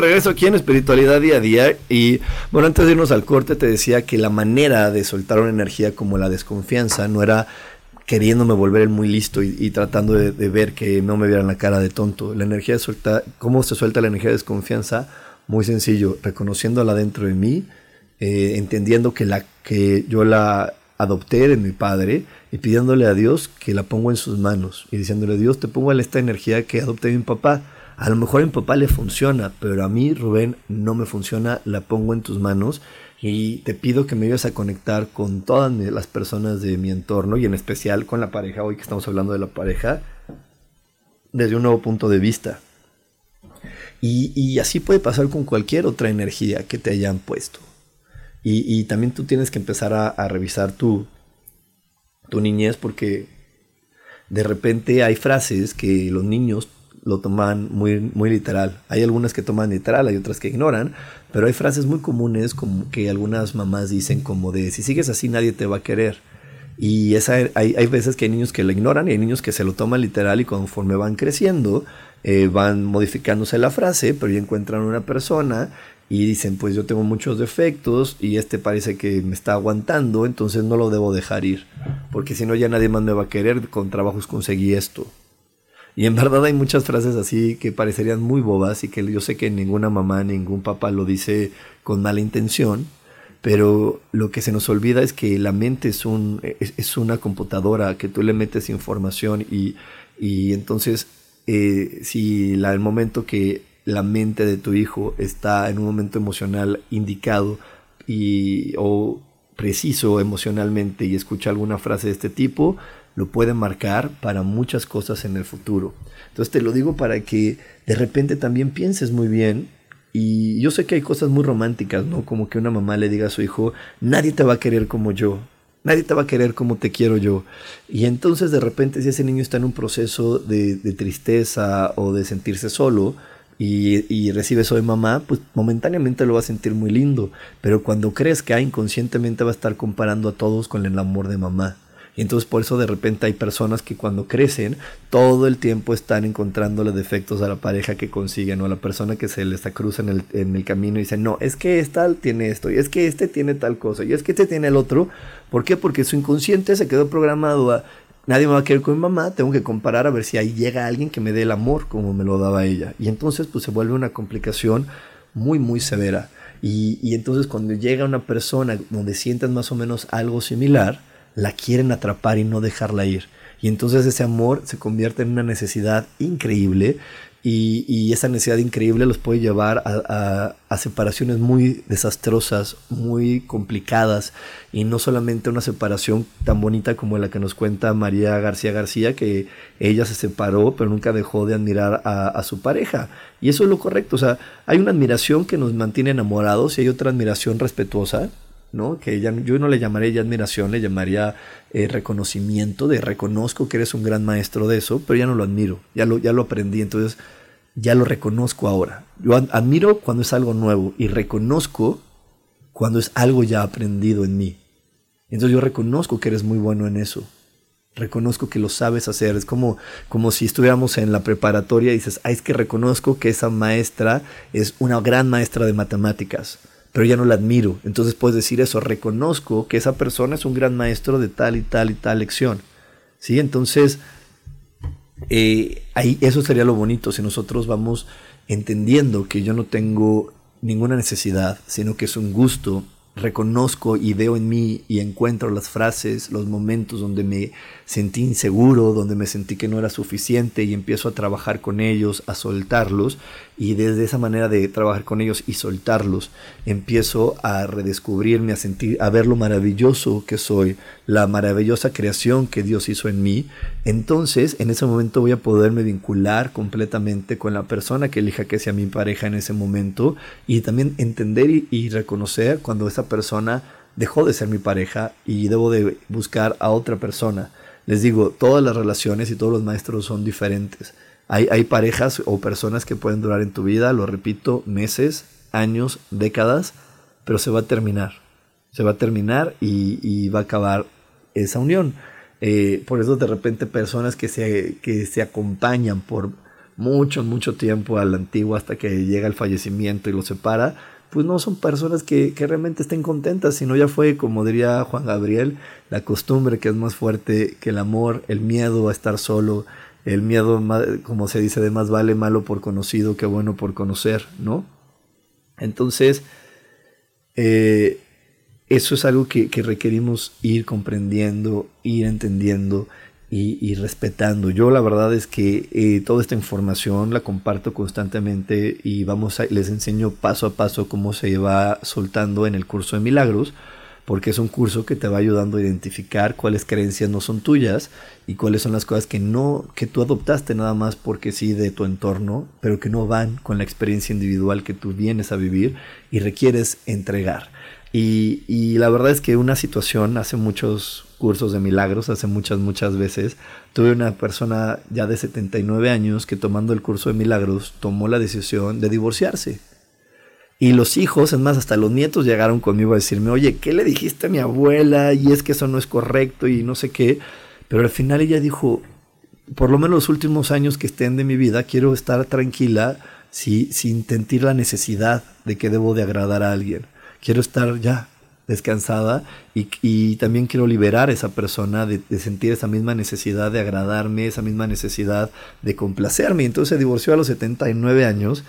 Regreso aquí en Espiritualidad Día a Día y bueno, antes de irnos al corte te decía que la manera de soltar una energía como la desconfianza no era queriéndome volver muy listo y, tratando de, ver que no me vieran la cara de tonto. La energía suelta, ¿cómo se suelta la energía de desconfianza? Muy sencillo, reconociéndola dentro de mí, eh, entendiendo que, la, que yo la adopté de mi padre y pidiéndole a Dios que la pongo en sus manos y diciéndole, Dios, te pongo esta energía que adopté de mi papá a lo mejor a mi papá le funciona, pero a mí, Rubén, no me funciona, la pongo en tus manos y te pido que me ayudes a conectar con todas las personas de mi entorno y en especial con la pareja, hoy que estamos hablando de la pareja, desde un nuevo punto de vista. Y, así puede pasar con cualquier otra energía que te hayan puesto. Y, también tú tienes que empezar a, a revisar tu, tu niñez porque de repente hay frases que los niños lo toman muy, muy literal. Hay algunas que toman literal, hay otras que ignoran, pero hay frases muy comunes como que algunas mamás dicen como de si sigues así nadie te va a querer. Y esa, hay, hay veces que hay niños que lo ignoran y hay niños que se lo toman literal y conforme van creciendo eh, van modificándose la frase, pero ya encuentran una persona y dicen pues yo tengo muchos defectos y este parece que me está aguantando, entonces no lo debo dejar ir, porque si no ya nadie más me va a querer, con trabajos conseguí esto. Y en verdad hay muchas frases así que parecerían muy bobas y que yo sé que ninguna mamá, ningún papá lo dice con mala intención, pero lo que se nos olvida es que la mente es, un, es, una computadora que tú le metes información y, y entonces eh, si la, el momento que la mente de tu hijo está en un momento emocional indicado y, o preciso emocionalmente y escucha alguna frase de este tipo, lo puede marcar para muchas cosas en el futuro. Entonces te lo digo para que de repente también pienses muy bien. Y yo sé que hay cosas muy románticas, ¿no? Como que una mamá le diga a su hijo, nadie te va a querer como yo, nadie te va a querer como te quiero yo. Y entonces de repente si ese niño está en un proceso de, tristeza o de sentirse solo, y, y, recibe eso de mamá, pues momentáneamente lo va a sentir muy lindo, pero cuando crees que inconscientemente va a estar comparando a todos con el amor de mamá. Y entonces por eso de repente hay personas que cuando crecen todo el tiempo están encontrándole defectos a la pareja que consiguen o a la persona que se les cruza en el, en el camino y dicen, no, es que esta tiene esto y es que este tiene tal cosa y es que este tiene el otro. ¿Por qué? Porque su inconsciente se quedó programado a... Nadie me va a querer con mi mamá, tengo que comparar a ver si ahí llega alguien que me dé el amor como me lo daba ella. Y entonces pues se vuelve una complicación muy muy severa. Y, y entonces cuando llega una persona donde sientas más o menos algo similar, la quieren atrapar y no dejarla ir. Y entonces ese amor se convierte en una necesidad increíble y, esa necesidad increíble los puede llevar a, separaciones muy desastrosas, muy complicadas, y no solamente una separación tan bonita como la que nos cuenta María García García, que ella se separó, pero nunca dejó de admirar a, su pareja. Y eso es lo correcto, o sea, hay una admiración que nos mantiene enamorados y hay otra admiración respetuosa, ¿no? Que ya, yo no le llamaría admiración, le llamaría eh, reconocimiento, de reconozco que eres un gran maestro de eso, pero ya no lo admiro, ya lo, ya lo aprendí, entonces ya lo reconozco ahora. Yo admiro cuando es algo nuevo y reconozco cuando es algo ya aprendido en mí. Entonces yo reconozco que eres muy bueno en eso. Reconozco que lo sabes hacer. Es como, como si estuviéramos en la preparatoria y dices, ah, es que reconozco que esa maestra es una gran maestra de matemáticas, pero ya no la admiro. Entonces puedes decir eso, reconozco que esa persona es un gran maestro de tal y tal y tal lección. ¿Sí? Entonces, eh, ahí eso sería lo bonito si nosotros vamos entendiendo que yo no tengo ninguna necesidad, sino que es un gusto reconozco y veo en mí y encuentro las frases, los momentos donde me sentí inseguro, donde me sentí que no era suficiente y empiezo a trabajar con ellos, a soltarlos y desde esa manera de trabajar con ellos y soltarlos empiezo a redescubrirme, a sentir, a ver lo maravilloso que soy, la maravillosa creación que Dios hizo en mí, entonces en ese momento voy a poderme vincular completamente con la persona que elija que sea mi pareja en ese momento y también entender y, y reconocer cuando esa persona dejó de ser mi pareja y debo de buscar a otra persona. Les digo, todas las relaciones y todos los maestros son diferentes. Hay, hay parejas o personas que pueden durar en tu vida, lo repito, meses, años, décadas, pero se va a terminar. Se va a terminar y, va a acabar esa unión. Eh, por eso de repente personas que se, que se acompañan por mucho, mucho tiempo al antiguo hasta que llega el fallecimiento y lo separa, pues no son personas que, realmente estén contentas, sino ya fue, como diría Juan Gabriel, la costumbre que es más fuerte que el amor, el miedo a estar solo, el miedo, como se dice, de más vale malo por conocido que bueno por conocer, ¿no? Entonces, eh, eso es algo que, que requerimos ir comprendiendo, ir entendiendo y, respetando. Yo la verdad es que eh, toda esta información la comparto constantemente y vamos a, les enseño paso a paso cómo se va soltando en el curso de milagros, porque es un curso que te va ayudando a identificar cuáles creencias no son tuyas y cuáles son las cosas que no que tú adoptaste nada más porque sí de tu entorno, pero que no van con la experiencia individual que tú vienes a vivir y requieres entregar. Y, la verdad es que una situación hace muchos cursos de milagros hace muchas, muchas veces. Tuve una persona ya de 79 años que tomando el curso de milagros tomó la decisión de divorciarse. Y los hijos, es más, hasta los nietos llegaron conmigo a decirme, oye, ¿qué le dijiste a mi abuela? Y es que eso no es correcto y no sé qué. Pero al final ella dijo, por lo menos los últimos años que estén de mi vida, quiero estar tranquila sin sentir la necesidad de que debo de agradar a alguien. Quiero estar ya descansada y, también quiero liberar a esa persona de, sentir esa misma necesidad de agradarme, esa misma necesidad de complacerme. Entonces se divorció a los 79 años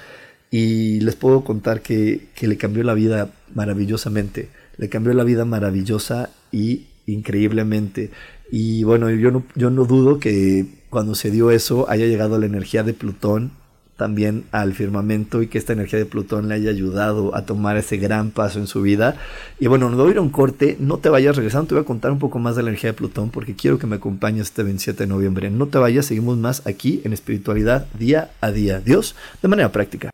y les puedo contar que, que le cambió la vida maravillosamente, le cambió la vida maravillosa y increíblemente. Y bueno, yo no, yo no dudo que cuando se dio eso haya llegado la energía de Plutón también al firmamento y que esta energía de Plutón le haya ayudado a tomar ese gran paso en su vida. Y bueno, nos voy a un corte, no te vayas regresando, te voy a contar un poco más de la energía de Plutón porque quiero que me acompañes este 27 de noviembre. No te vayas, seguimos más aquí en espiritualidad día a día. Dios, de manera práctica.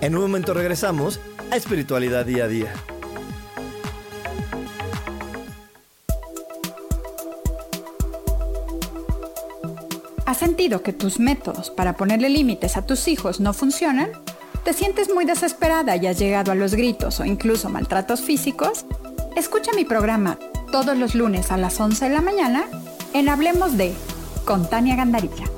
En un momento regresamos a Espiritualidad Día a Día. ¿Has sentido que tus métodos para ponerle límites a tus hijos no funcionan? ¿Te sientes muy desesperada y has llegado a los gritos o incluso maltratos físicos? Escucha mi programa todos los lunes a las 11 de la mañana en Hablemos de con Tania Gandarilla.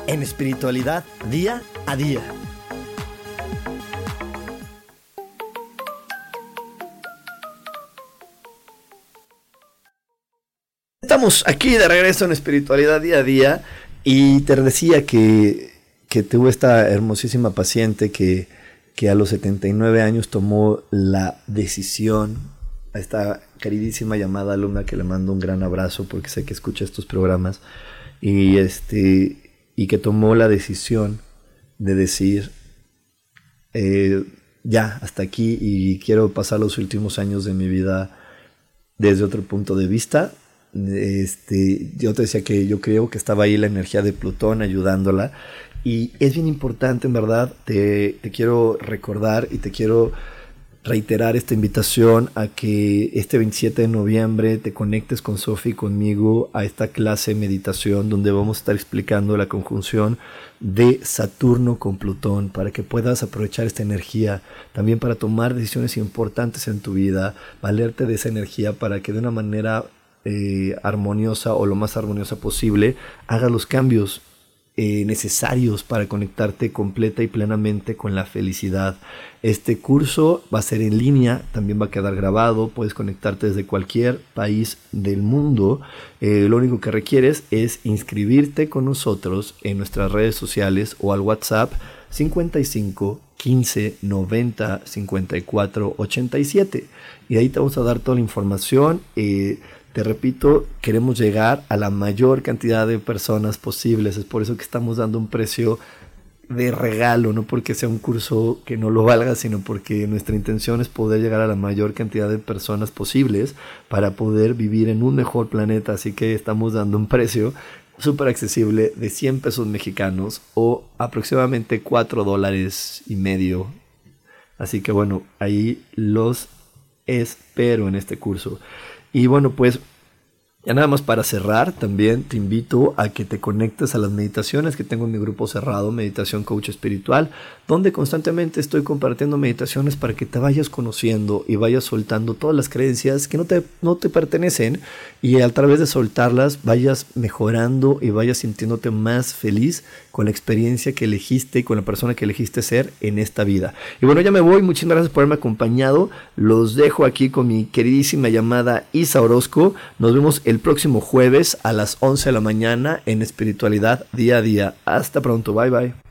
en espiritualidad día a día. Estamos aquí de regreso en espiritualidad día a día y te decía que, que tuve esta hermosísima paciente que, que a los 79 años tomó la decisión, a esta queridísima llamada alumna que le mando un gran abrazo porque sé que escucha estos programas y este y que tomó la decisión de decir eh, ya hasta aquí y quiero pasar los últimos años de mi vida desde otro punto de vista. Este yo te decía que yo creo que estaba ahí la energía de Plutón ayudándola y es bien importante en verdad te, te quiero recordar y te quiero reiterar esta invitación a que este 27 de noviembre te conectes con Sofi y conmigo a esta clase de meditación donde vamos a estar explicando la conjunción de Saturno con Plutón para que puedas aprovechar esta energía también para tomar decisiones importantes en tu vida, valerte de esa energía para que de una manera eh, armoniosa o lo más armoniosa posible hagas los cambios eh, necesarios para conectarte completa y plenamente con la felicidad. Este curso va a ser en línea, también va a quedar grabado, puedes conectarte desde cualquier país del mundo. Eh, lo único que requieres es inscribirte con nosotros en nuestras redes sociales o al WhatsApp 55 15 90 54 87 y ahí te vamos a dar toda la información. Eh, te repito, queremos llegar a la mayor cantidad de personas posibles. Es por eso que estamos dando un precio de regalo, no porque sea un curso que no lo valga, sino porque nuestra intención es poder llegar a la mayor cantidad de personas posibles para poder vivir en un mejor planeta. Así que estamos dando un precio súper accesible de 100 pesos mexicanos o aproximadamente 4 dólares y medio. Así que bueno, ahí los espero en este curso. Y bueno, pues ya nada más para cerrar, también te invito a que te conectes a las meditaciones que tengo en mi grupo cerrado, Meditación Coach Espiritual, donde constantemente estoy compartiendo meditaciones para que te vayas conociendo y vayas soltando todas las creencias que no te, no te pertenecen y a través de soltarlas vayas mejorando y vayas sintiéndote más feliz con la experiencia que elegiste y con la persona que elegiste ser en esta vida. Y bueno, ya me voy, muchísimas gracias por haberme acompañado, los dejo aquí con mi queridísima llamada Isa Orozco, nos vemos el próximo jueves a las 11 de la mañana en Espiritualidad Día a Día. Hasta pronto, bye bye.